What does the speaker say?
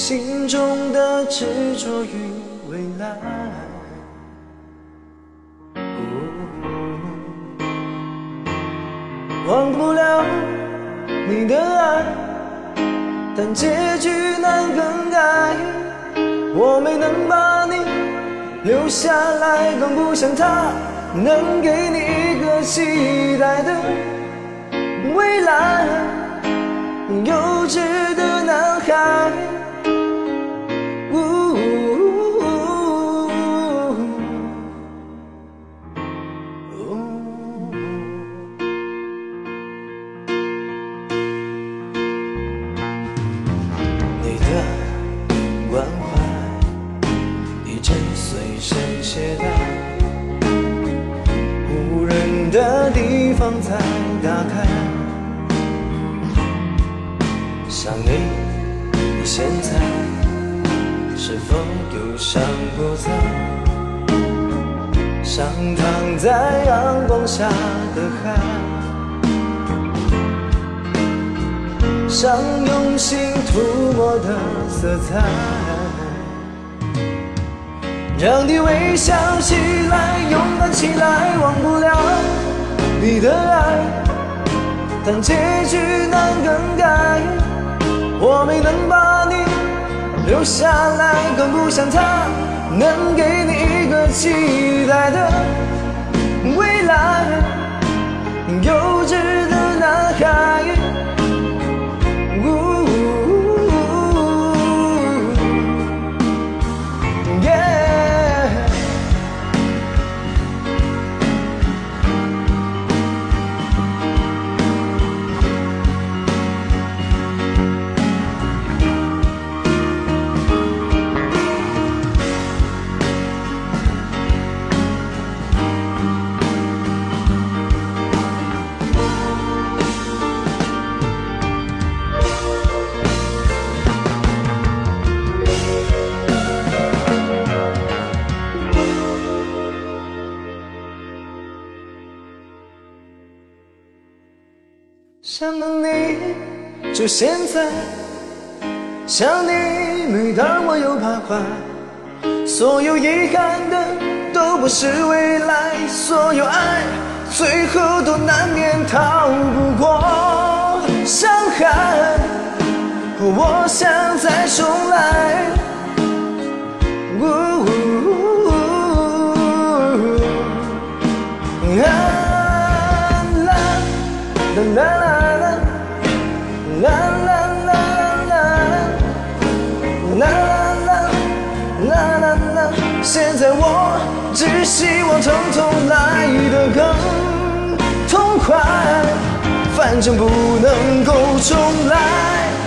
心中的执着与未来，忘不了你的爱，但结局难更改。我没能把你留下来，更不像他能给你一个期待的未来。幼稚的的地方才打开。想你，你现在是否忧伤不在？像躺在阳光下的海。像用心涂抹的色彩，让你微笑起来，勇敢起来，忘你的爱，但结局难更改。我没能把你留下来，更不像他能给你一个期待的未来。幼稚的想你，就现在。想你，每当我又徘徊。所有遗憾的都不是未来，所有爱最后都难免逃不过伤害。我想再重来。只希望疼痛来得更痛快，反正不能够重来。